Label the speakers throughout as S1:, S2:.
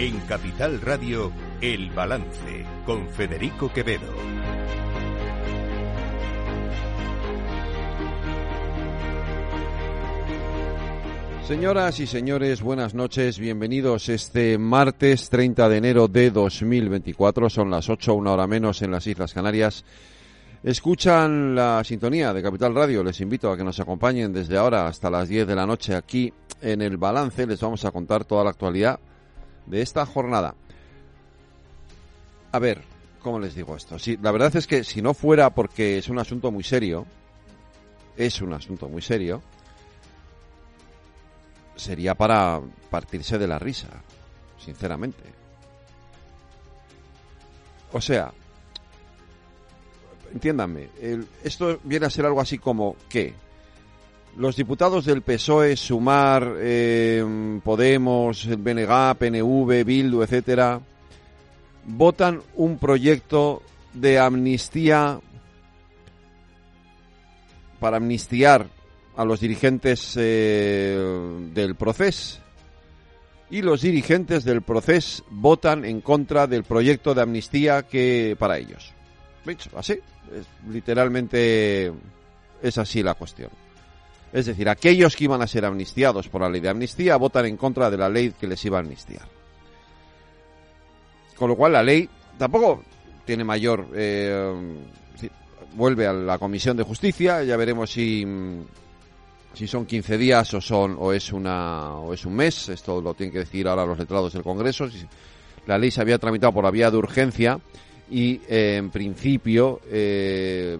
S1: En Capital Radio, El Balance, con Federico Quevedo.
S2: Señoras y señores, buenas noches, bienvenidos este martes 30 de enero de 2024, son las 8, una hora menos en las Islas Canarias. Escuchan la sintonía de Capital Radio, les invito a que nos acompañen desde ahora hasta las 10 de la noche aquí en el balance, les vamos a contar toda la actualidad de esta jornada. A ver, ¿cómo les digo esto? Sí, la verdad es que si no fuera porque es un asunto muy serio, es un asunto muy serio, sería para partirse de la risa, sinceramente. O sea, entiéndanme, esto viene a ser algo así como que los diputados del PSOE, Sumar, eh, Podemos, BNG, PNV, Bildu, etcétera, votan un proyecto de amnistía para amnistiar a los dirigentes eh, del proceso y los dirigentes del proceso votan en contra del proyecto de amnistía que para ellos. Así, es, literalmente es así la cuestión. Es decir, aquellos que iban a ser amnistiados por la ley de amnistía votan en contra de la ley que les iba a amnistiar. Con lo cual la ley tampoco tiene mayor... Eh, vuelve a la Comisión de Justicia, ya veremos si si son 15 días o son o es una o es un mes, esto lo tienen que decir ahora los letrados del Congreso. La ley se había tramitado por la vía de urgencia y eh, en principio eh,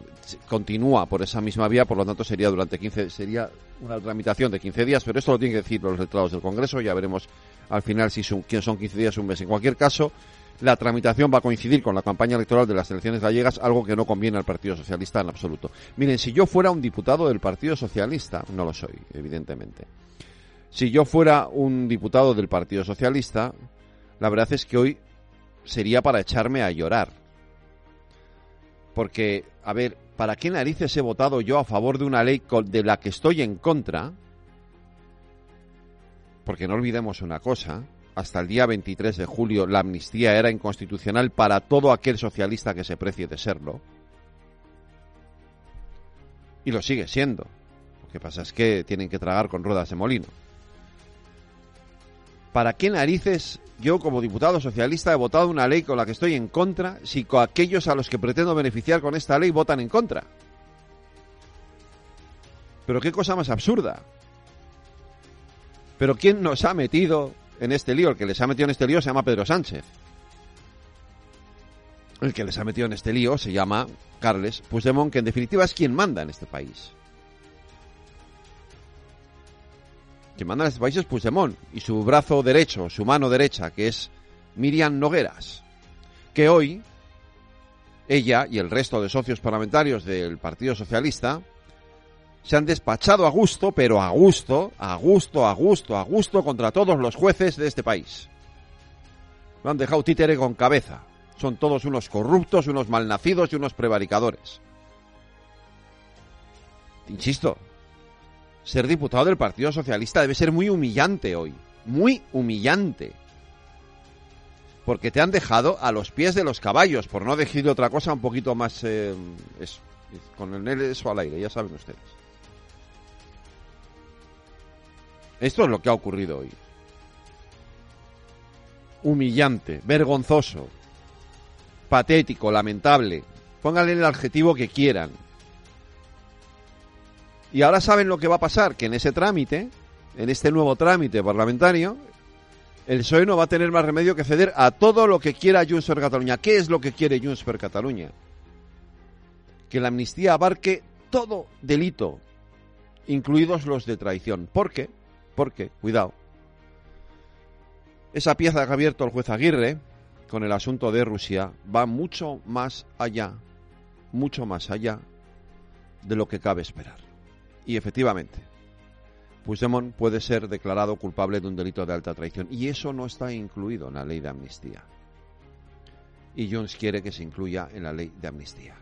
S2: continúa por esa misma vía, por lo tanto sería durante 15 sería una tramitación de 15 días, pero esto lo tienen que decir los letrados del Congreso, ya veremos al final si son, son 15 días o un mes. En cualquier caso, la tramitación va a coincidir con la campaña electoral de las elecciones gallegas, algo que no conviene al Partido Socialista en absoluto. Miren, si yo fuera un diputado del Partido Socialista, no lo soy, evidentemente. Si yo fuera un diputado del Partido Socialista, la verdad es que hoy sería para echarme a llorar. Porque, a ver, ¿para qué narices he votado yo a favor de una ley de la que estoy en contra? Porque no olvidemos una cosa, hasta el día 23 de julio la amnistía era inconstitucional para todo aquel socialista que se precie de serlo. Y lo sigue siendo. Lo que pasa es que tienen que tragar con ruedas de molino. ¿Para qué narices yo como diputado socialista he votado una ley con la que estoy en contra si aquellos a los que pretendo beneficiar con esta ley votan en contra? Pero qué cosa más absurda. Pero ¿quién nos ha metido en este lío. El que les ha metido en este lío se llama Pedro Sánchez. El que les ha metido en este lío se llama Carles Puigdemont, que en definitiva es quien manda en este país. Quien manda en este país es Puigdemont y su brazo derecho, su mano derecha, que es Miriam Nogueras, que hoy ella y el resto de socios parlamentarios del Partido Socialista se han despachado a gusto, pero a gusto, a gusto, a gusto, a gusto contra todos los jueces de este país. Lo han dejado títere con cabeza. Son todos unos corruptos, unos malnacidos y unos prevaricadores. Insisto, ser diputado del Partido Socialista debe ser muy humillante hoy. Muy humillante. Porque te han dejado a los pies de los caballos, por no decir otra cosa un poquito más... Eh, con el eso al aire, ya saben ustedes. Esto es lo que ha ocurrido hoy. Humillante, vergonzoso, patético, lamentable. Pónganle el adjetivo que quieran. Y ahora saben lo que va a pasar, que en ese trámite, en este nuevo trámite parlamentario, el PSOE no va a tener más remedio que ceder a todo lo que quiera Junts per Cataluña. ¿Qué es lo que quiere Junts per Cataluña? Que la amnistía abarque todo delito, incluidos los de traición. ¿Por qué? Porque, cuidado, esa pieza que ha abierto el juez Aguirre con el asunto de Rusia va mucho más allá, mucho más allá de lo que cabe esperar. Y efectivamente, Puigdemont puede ser declarado culpable de un delito de alta traición y eso no está incluido en la ley de amnistía. Y Jones quiere que se incluya en la ley de amnistía.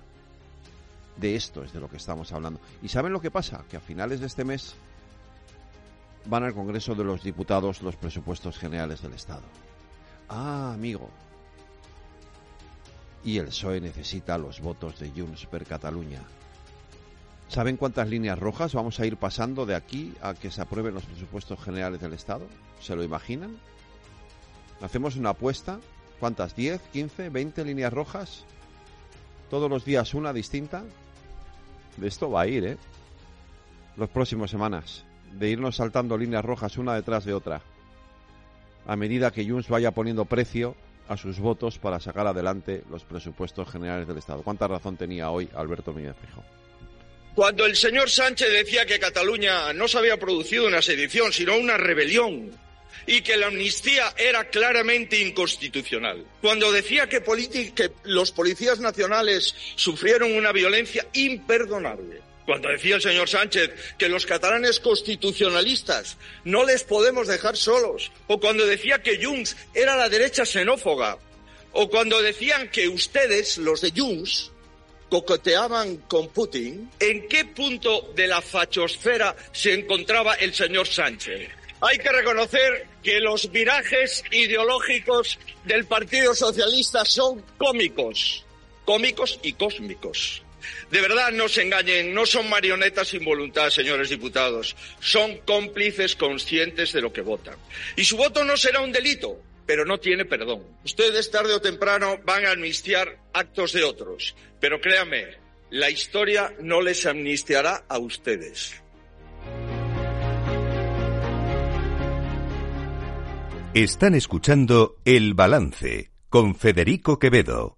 S2: De esto es de lo que estamos hablando. ¿Y saben lo que pasa? Que a finales de este mes van al Congreso de los Diputados los presupuestos generales del Estado. Ah, amigo. Y el PSOE necesita los votos de Junts per Cataluña. ¿Saben cuántas líneas rojas vamos a ir pasando de aquí a que se aprueben los presupuestos generales del Estado? ¿Se lo imaginan? Hacemos una apuesta. ¿Cuántas? ¿10, 15, 20 líneas rojas? Todos los días una distinta. De esto va a ir, ¿eh? Los próximos semanas. De irnos saltando líneas rojas una detrás de otra. A medida que Junts vaya poniendo precio a sus votos para sacar adelante los presupuestos generales del Estado. ¿Cuánta razón tenía hoy Alberto Núñez Fijo?
S3: Cuando el señor Sánchez decía que Cataluña no se había producido una sedición, sino una rebelión, y que la amnistía era claramente inconstitucional. Cuando decía que, los policías nacionales sufrieron una violencia imperdonable. Cuando decía el señor Sánchez que los catalanes constitucionalistas no les podemos dejar solos. O cuando decía que Junts era la derecha xenófoba. O cuando decían que ustedes, los de Junts, coqueteaban con Putin, ¿en qué punto de la fachosfera se encontraba el señor Sánchez? Hay que reconocer que los virajes ideológicos del Partido Socialista son cómicos, cómicos y cósmicos. De verdad, no se engañen, no son marionetas sin voluntad, señores diputados. Son cómplices conscientes de lo que votan. Y su voto no será un delito, pero no tiene perdón. Ustedes tarde o temprano van a amnistiar actos de otros, pero créanme, la historia no les amnistiará a ustedes.
S1: Están escuchando El Balance con Federico Quevedo.